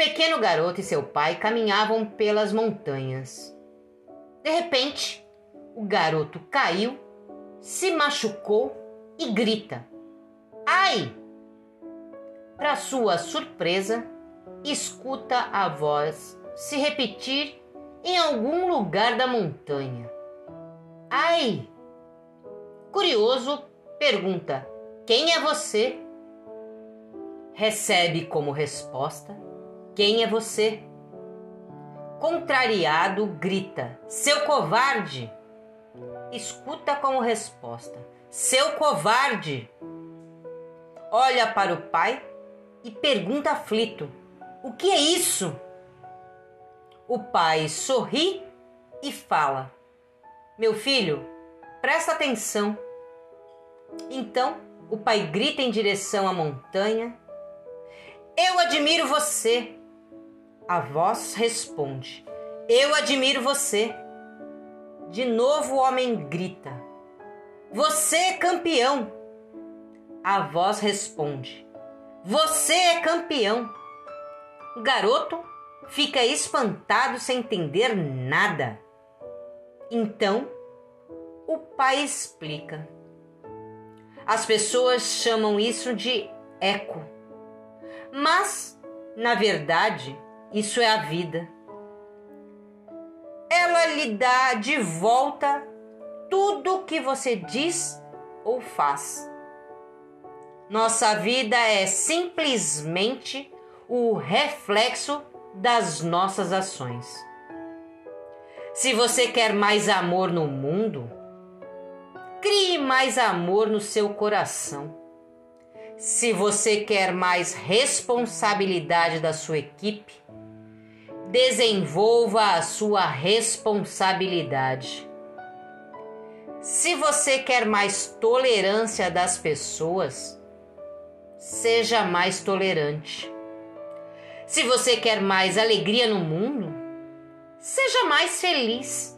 pequeno garoto e seu pai caminhavam pelas montanhas. De repente, o garoto caiu, se machucou e grita: Ai! Para sua surpresa, escuta a voz se repetir em algum lugar da montanha. Ai! Curioso, pergunta: Quem é você? Recebe como resposta: Quem é você? Contrariado, grita: Seu covarde! Escuta como resposta: Seu covarde! Olha para o pai e pergunta aflito: O que é isso? O pai sorri e fala: Meu filho, presta atenção. Então o pai grita em direção à montanha: Eu admiro você. A voz responde: Eu admiro você. De novo o homem grita: Você é campeão. A voz responde: Você é campeão. O garoto fica espantado sem entender nada. Então, o pai explica. As pessoas chamam isso de eco. Mas, na verdade, isso é a vida. Ela lhe dá de volta tudo o que você diz ou faz. Nossa vida é simplesmente o reflexo das nossas ações. Se você quer mais amor no mundo, crie mais amor no seu coração. Se você quer mais responsabilidade da sua equipe, desenvolva a sua responsabilidade. Se você quer mais tolerância das pessoas, seja mais tolerante. Se você quer mais alegria no mundo, seja mais feliz.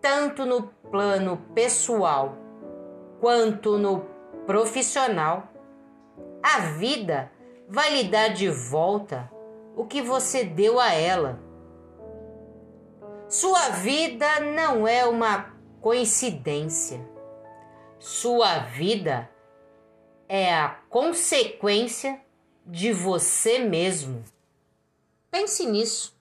Tanto no plano pessoal quanto no profissional, a vida vai lhe dar de volta o que você deu a ela. Sua vida não é uma coincidência. Sua vida é a consequência de você mesmo. Pense nisso.